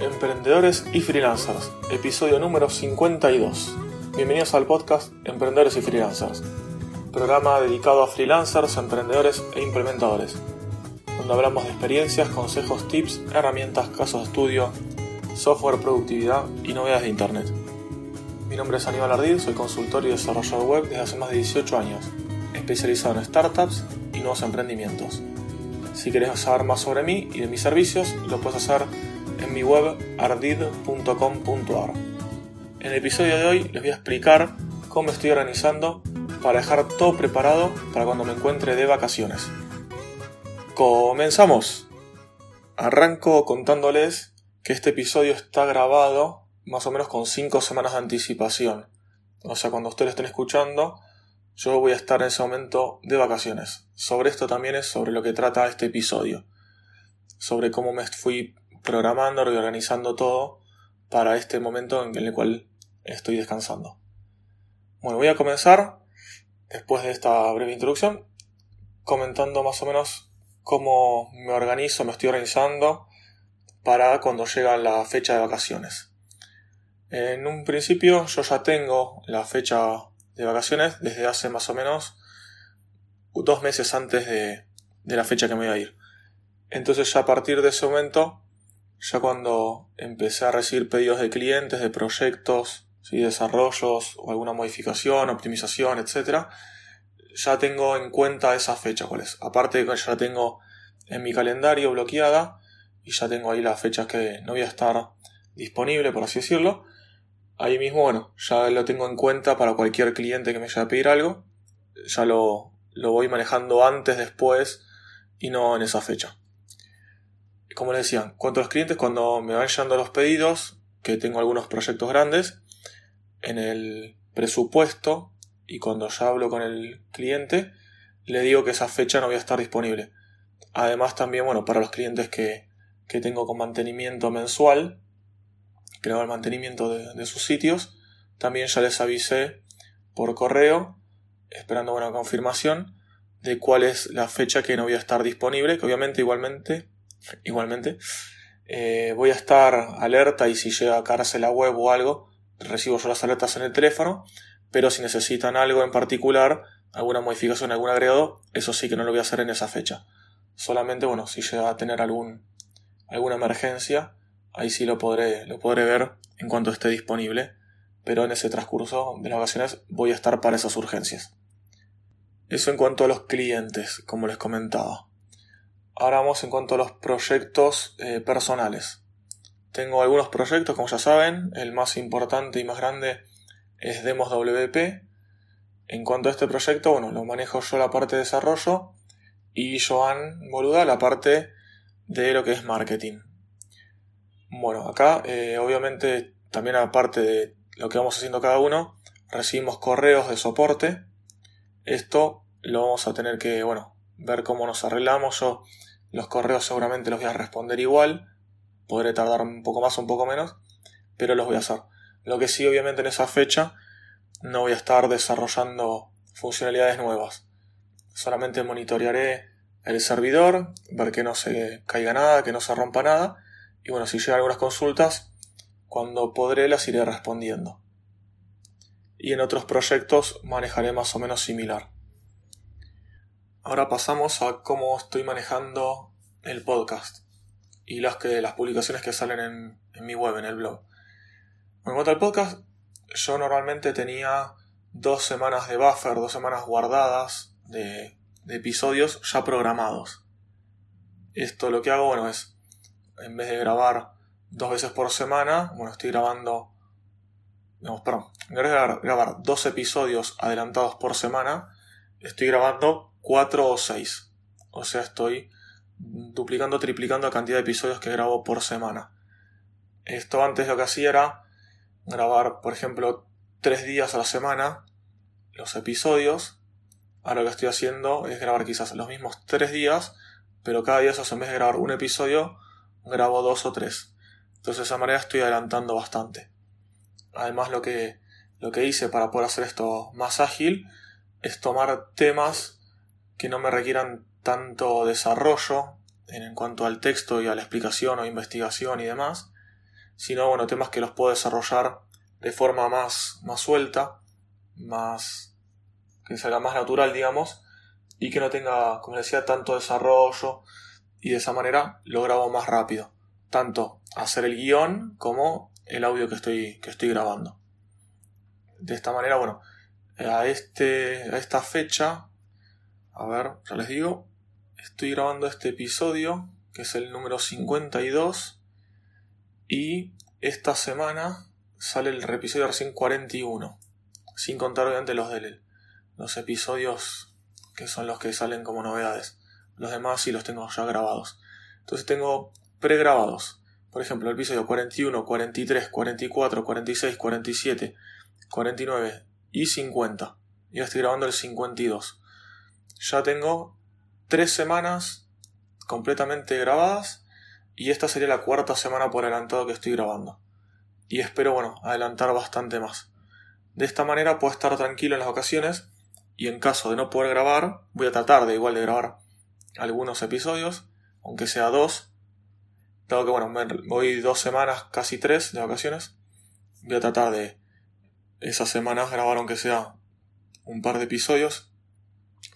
Emprendedores y Freelancers, episodio número 52. Bienvenidos al podcast Emprendedores y Freelancers, programa dedicado a freelancers, emprendedores e implementadores, donde hablamos de experiencias, consejos, tips, herramientas, casos de estudio, software, productividad y novedades de Internet. Mi nombre es Aníbal Ardid, soy consultor y desarrollador web desde hace más de 18 años, especializado en startups y nuevos emprendimientos. Si querés saber más sobre mí y de mis servicios, lo puedes hacer en mi web ardid.com.ar. En el episodio de hoy les voy a explicar cómo estoy organizando para dejar todo preparado para cuando me encuentre de vacaciones. ¡Comenzamos! Arranco contándoles que este episodio está grabado más o menos con 5 semanas de anticipación. O sea, cuando ustedes estén escuchando, yo voy a estar en ese momento de vacaciones. Sobre esto también es sobre lo que trata este episodio. Sobre cómo me fui programando, reorganizando todo para este momento en el cual estoy descansando. Bueno, voy a comenzar, después de esta breve introducción, comentando más o menos cómo me organizo, me estoy organizando para cuando llega la fecha de vacaciones. En un principio yo ya tengo la fecha de vacaciones desde hace más o menos dos meses antes de, de la fecha que me voy a ir. Entonces ya a partir de ese momento ya cuando empecé a recibir pedidos de clientes, de proyectos, ¿sí? desarrollos o alguna modificación, optimización, etc., ya tengo en cuenta esa fecha cuál es. Aparte de que ya tengo en mi calendario bloqueada y ya tengo ahí las fechas que no voy a estar disponible, por así decirlo. Ahí mismo, bueno, ya lo tengo en cuenta para cualquier cliente que me vaya a pedir algo. Ya lo, lo voy manejando antes, después y no en esa fecha como les decía, los clientes, cuando me van llegando los pedidos, que tengo algunos proyectos grandes, en el presupuesto y cuando ya hablo con el cliente, le digo que esa fecha no voy a estar disponible. Además también, bueno, para los clientes que, que tengo con mantenimiento mensual, que hago el mantenimiento de, de, sus sitios, también ya les avisé por correo, esperando una confirmación de cuál es la fecha que no voy a estar disponible, que obviamente igualmente igualmente. Eh, voy a estar alerta y si llega a cárcel la web o algo, recibo yo las alertas en el teléfono, pero si necesitan algo en particular, alguna modificación, algún agregado, eso sí que no lo voy a hacer en esa fecha. Solamente, bueno, si llega a tener algún, alguna emergencia, ahí sí lo podré, lo podré ver en cuanto esté disponible, pero en ese transcurso de las vacaciones voy a estar para esas urgencias. Eso en cuanto a los clientes, como les comentaba. Ahora vamos en cuanto a los proyectos eh, personales. Tengo algunos proyectos, como ya saben, el más importante y más grande es Demos WP. En cuanto a este proyecto, bueno, lo manejo yo la parte de desarrollo y Joan Boluda la parte de lo que es marketing. Bueno, acá eh, obviamente también aparte de lo que vamos haciendo cada uno, recibimos correos de soporte. Esto lo vamos a tener que, bueno, ver cómo nos arreglamos. Yo los correos seguramente los voy a responder igual. Podré tardar un poco más o un poco menos, pero los voy a hacer. Lo que sí, obviamente, en esa fecha no voy a estar desarrollando funcionalidades nuevas. Solamente monitorearé el servidor, ver que no se caiga nada, que no se rompa nada. Y bueno, si llegan algunas consultas, cuando podré las iré respondiendo. Y en otros proyectos manejaré más o menos similar. Ahora pasamos a cómo estoy manejando el podcast y las, que, las publicaciones que salen en, mi web, en el blog. En cuanto al podcast, yo normalmente tenía dos semanas de buffer, dos semanas guardadas de, de episodios ya programados. Esto lo que hago, bueno, es en vez de grabar dos veces por semana, bueno, estoy grabando, digamos, perdón, en vez de grabar dos episodios adelantados por semana, estoy grabando 4 o 6. O sea, estoy duplicando, triplicando la cantidad de episodios que grabo por semana. Esto antes lo que hacía era grabar, por ejemplo, 3 días a la semana los episodios. Ahora lo que estoy haciendo es grabar quizás los mismos 3 días, pero cada día en vez de grabar un episodio, grabo 2 o 3. Entonces de esa manera estoy adelantando bastante. Además lo que, lo que hice para poder hacer esto más ágil es tomar temas que no me requieran tanto desarrollo en cuanto al texto y a la explicación o investigación y demás, sino bueno, temas que los puedo desarrollar de forma más, más suelta, más que salga más natural, digamos, y que no tenga, como decía, tanto desarrollo y de esa manera lo grabo más rápido, tanto hacer el guion como el audio que estoy, que estoy grabando. De esta manera, bueno, a, este, a esta fecha, a ver, ya les digo, estoy grabando este episodio, que es el número 52, y esta semana sale el episodio recién 41, sin contar obviamente los de los episodios que son los que salen como novedades. Los demás sí los tengo ya grabados. Entonces tengo pregrabados. Por ejemplo, el episodio 41, 43, 44, 46, 47, 49 y 50. Y estoy grabando el 52. Ya tengo tres semanas completamente grabadas y esta sería la cuarta semana por adelantado que estoy grabando. Y espero, bueno, adelantar bastante más. De esta manera puedo estar tranquilo en las ocasiones y en caso de no poder grabar, voy a tratar de igual de grabar algunos episodios, aunque sea dos. Dado que, bueno, voy dos semanas, casi tres de vacaciones, voy a tratar de esas semanas grabar aunque sea un par de episodios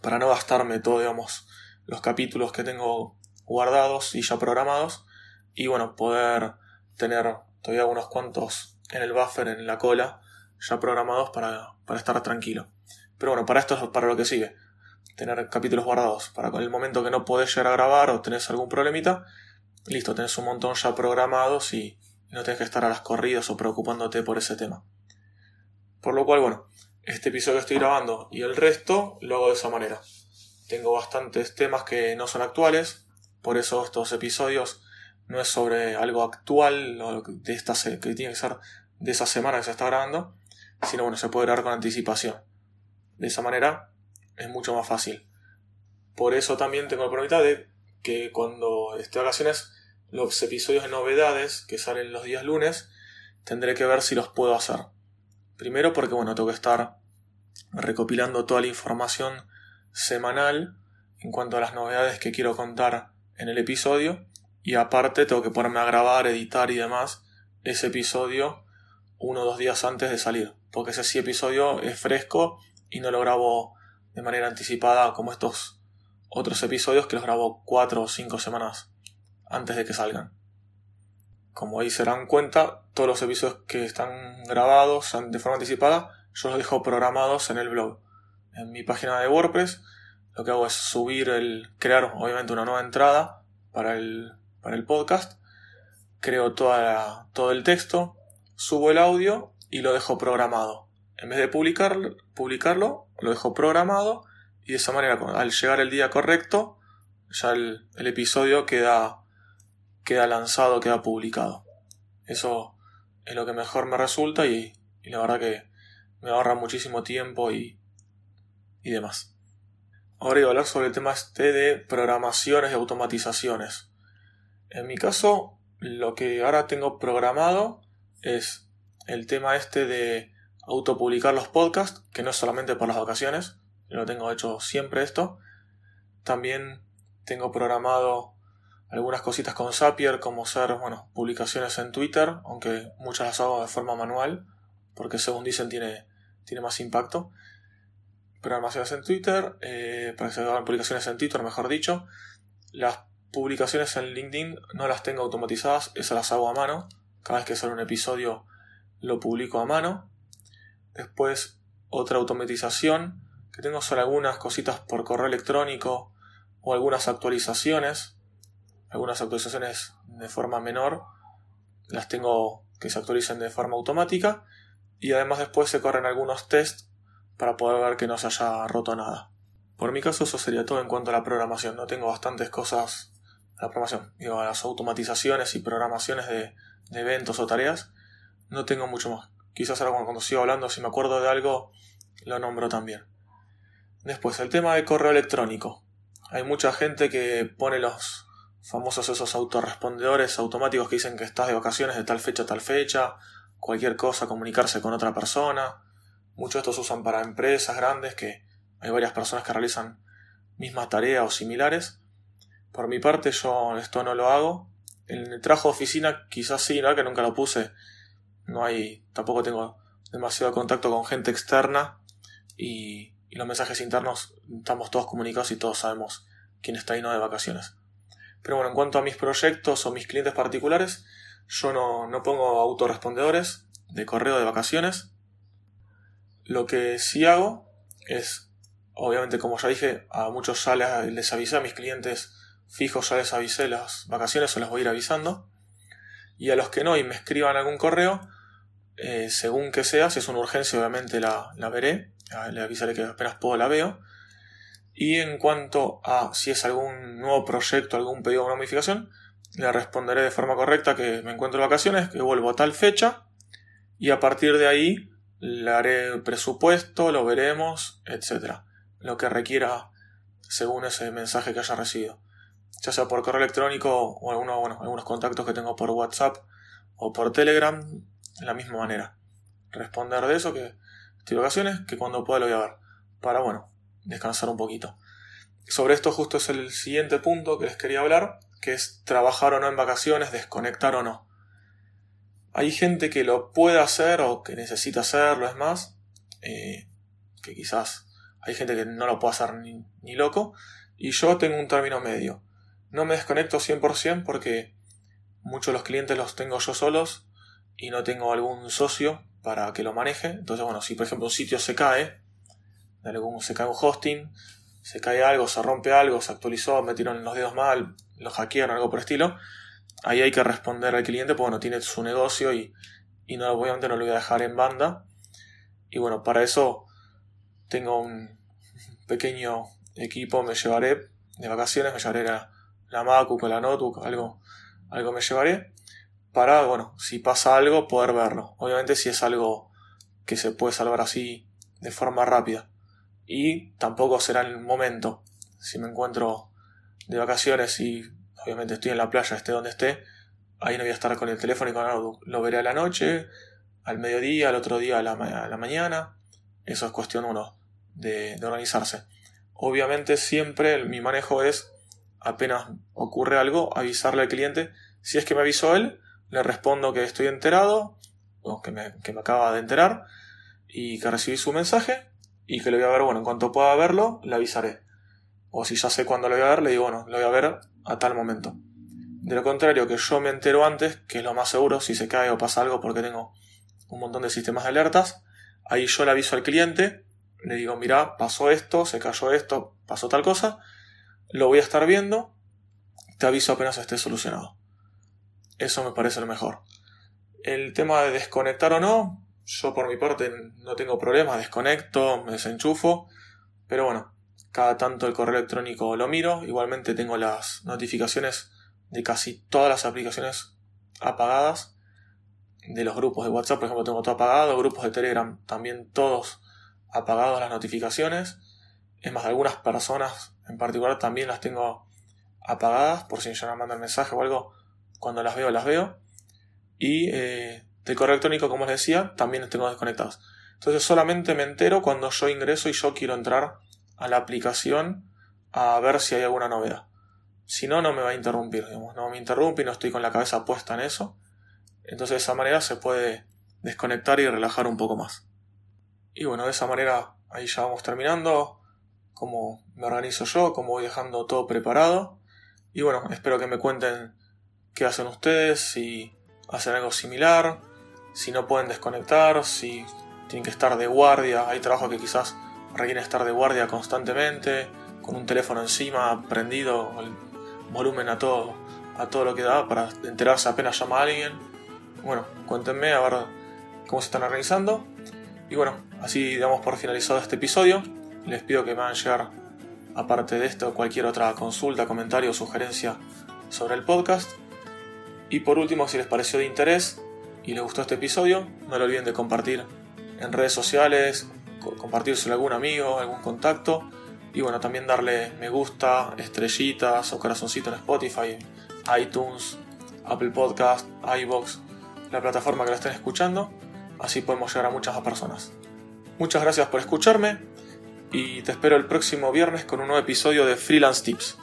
para no gastarme todo, digamos, los capítulos que tengo guardados y ya programados y bueno, poder tener todavía unos cuantos en el buffer, en la cola, ya programados para, para estar tranquilo. Pero bueno, para esto es para lo que sigue. Tener capítulos guardados. Para con el momento que no podés llegar a grabar o tenés algún problemita, listo, tenés un montón ya programados y no tenés que estar a las corridas o preocupándote por ese tema. Por lo cual, bueno, este episodio que estoy grabando y el resto lo hago de esa manera. Tengo bastantes temas que no son actuales, por eso estos episodios no es sobre algo actual de esta que tiene que ser de esa semana que se está grabando, sino bueno, se puede grabar con anticipación. De esa manera es mucho más fácil. Por eso también tengo la promesa de que cuando esté vacaciones, los episodios de novedades que salen los días lunes, tendré que ver si los puedo hacer. Primero porque bueno, tengo que estar recopilando toda la información semanal en cuanto a las novedades que quiero contar en el episodio y aparte tengo que ponerme a grabar, editar y demás ese episodio uno o dos días antes de salir porque ese sí episodio es fresco y no lo grabo de manera anticipada como estos otros episodios que los grabo cuatro o cinco semanas antes de que salgan. Como ahí se dan cuenta, todos los episodios que están grabados de forma anticipada, yo los dejo programados en el blog. En mi página de WordPress, lo que hago es subir el, crear obviamente una nueva entrada para el, para el podcast, creo toda todo el texto, subo el audio y lo dejo programado en vez de publicarlo, publicarlo, lo dejo programado y de esa manera, al llegar el día correcto, ya el, episodio queda, queda lanzado, queda publicado. Eso es lo que mejor me resulta y, la verdad que me ahorra muchísimo tiempo y, y demás. Ahora voy a hablar sobre el tema este de programaciones y automatizaciones. En mi caso, lo que ahora tengo programado es el tema este de autopublicar los podcasts, que no es solamente por las vacaciones, yo lo tengo hecho siempre esto. También tengo programado algunas cositas con Zapier, como ser, bueno, publicaciones en Twitter, aunque muchas las hago de forma manual, porque según dicen tiene, tiene más impacto. Programaciones en Twitter, eh, para que se hagan publicaciones en Twitter, mejor dicho. Las publicaciones en LinkedIn no las tengo automatizadas, esas las hago a mano. Cada vez que sale un episodio lo publico a mano. Después otra automatización que tengo son algunas cositas por correo electrónico o algunas actualizaciones. Algunas actualizaciones de forma menor las tengo que se actualicen de forma automática y además después se corren algunos tests para poder ver que no se haya roto nada. Por mi caso eso sería todo en cuanto a la programación. No tengo bastantes cosas la programación. Digo, las automatizaciones y programaciones de, eventos o tareas no tengo mucho más. Quizás ahora cuando sigo hablando, si me acuerdo de algo, lo nombro también. Después, el tema de correo electrónico. Hay mucha gente que pone los famosos esos autorrespondedores automáticos que dicen que estás de vacaciones de tal fecha a tal fecha, cualquier cosa, comunicarse con otra persona. Muchos de estos usan para empresas grandes que hay varias personas que realizan mismas tareas o similares. Por mi parte yo esto no lo hago, En el trabajo de oficina quizás sí, ¿no? Que nunca lo puse. No hay, tampoco tengo demasiado contacto con gente externa y, los mensajes internos estamos todos comunicados y todos sabemos quién está ahí no de vacaciones. Pero bueno, en cuanto a mis proyectos o mis clientes particulares, yo no, no pongo autorrespondedores de correo de vacaciones. Lo que sí hago es, obviamente como ya dije, a muchos ya les, avisé a mis clientes fijos, ya les avisé las vacaciones o les voy a ir avisando. Y a los que no y me escriban algún correo, eh, según que sea, si es una urgencia obviamente la, la veré, le avisaré que apenas puedo la veo. Y en cuanto a si es algún nuevo proyecto, algún pedido o una modificación, le responderé de forma correcta que me encuentro de vacaciones, que vuelvo a tal fecha y a partir de ahí le haré presupuesto, lo veremos, etc. Lo que requiera según ese mensaje que haya recibido. Ya sea por correo electrónico o algunos, bueno, algunos contactos que tengo por WhatsApp o por Telegram, de la misma manera. Responder de eso, que estoy de vacaciones, que cuando pueda lo voy a ver. Para, bueno, descansar un poquito. Sobre esto justo es el siguiente punto que les quería hablar, que es trabajar o no en vacaciones, desconectar o no. Hay gente que lo puede hacer o que necesita hacerlo, es más, eh, que quizás hay gente que no lo puede hacer ni, ni loco, y yo tengo un término medio. No me desconecto 100% porque muchos de los clientes los tengo yo solos y no tengo algún socio para que lo maneje. Entonces, bueno, si por ejemplo un sitio se cae, se cae un hosting, se cae algo, se rompe algo, se actualizó, metieron los dedos mal, lo hackearon, algo por estilo, ahí hay que responder al cliente, porque bueno, tiene su negocio y, y no, obviamente no lo voy a dejar en banda. Y bueno, para eso tengo un pequeño equipo, me llevaré de vacaciones, me llevaré la, la o la notebook, algo, algo me llevaré para, bueno, si pasa algo, poder verlo. Obviamente si es algo que se puede salvar así de forma rápida. Y tampoco será el momento. Si me encuentro de vacaciones y obviamente estoy en la playa, esté donde esté, ahí no voy a estar con el teléfono y con algo. Lo veré a la noche, al mediodía, al otro día a la, mañana. Eso es cuestión uno, de, organizarse. Obviamente siempre mi manejo es, apenas ocurre algo, avisarle al cliente. Si es que me avisó él, le respondo que estoy enterado, o que me, acaba de enterar, y que recibí su mensaje, y que lo voy a ver, bueno, en cuanto pueda verlo, le avisaré. O si ya sé cuándo lo voy a ver, le digo, bueno, lo voy a ver a tal momento. De lo contrario, que yo me entero antes, que es lo más seguro, si se cae o pasa algo porque tengo un montón de sistemas de alertas, ahí yo le aviso al cliente, le digo, mira, pasó esto, se cayó esto, pasó tal cosa, lo voy a estar viendo, te aviso apenas esté solucionado. Eso me parece lo mejor. El tema de desconectar o no, yo por mi parte no tengo problema, desconecto, me desenchufo, pero bueno, cada tanto el correo electrónico lo miro, igualmente tengo las notificaciones de casi todas las aplicaciones apagadas, de los grupos de WhatsApp, por ejemplo, tengo todo apagado, grupos de Telegram también todos apagados las notificaciones, es más, algunas personas en particular también las tengo apagadas por si ya me mandan mensaje o algo, cuando las veo, las veo. Y eh, de correo electrónico, como les decía, también los tengo desconectados. Entonces solamente me entero cuando yo ingreso y yo quiero entrar a la aplicación a ver si hay alguna novedad. Si no, no me va a interrumpir, digamos, no me interrumpe y no estoy con la cabeza puesta en eso. Entonces de esa manera se puede desconectar y relajar un poco más. Y bueno, de esa manera ahí ya vamos terminando, cómo me organizo yo, cómo voy dejando todo preparado. Y bueno, espero que me cuenten qué hacen ustedes, si hacen algo similar, si no pueden desconectar, si tienen que estar de guardia, hay trabajo que quizás requieren estar de guardia constantemente, con un teléfono encima, prendido, el volumen a todo, a todo lo que da para enterarse apenas llama a alguien. Bueno, cuéntenme a ver cómo se están organizando. Y bueno, así damos por finalizado este episodio. Les pido que me hagan llegar, aparte de esto, cualquier otra consulta, comentario o sugerencia sobre el podcast. Y por último, si les pareció de interés y les gustó este episodio, no lo olviden de compartir en redes sociales, compartírselo a algún amigo, algún contacto. Y bueno, también darle me gusta, estrellitas o corazoncito en Spotify, iTunes, Apple Podcast, iBox, la plataforma que lo estén escuchando. Así podemos llegar a muchas personas. Muchas gracias por escucharme y te espero el próximo viernes con un nuevo episodio de Freelance Tips.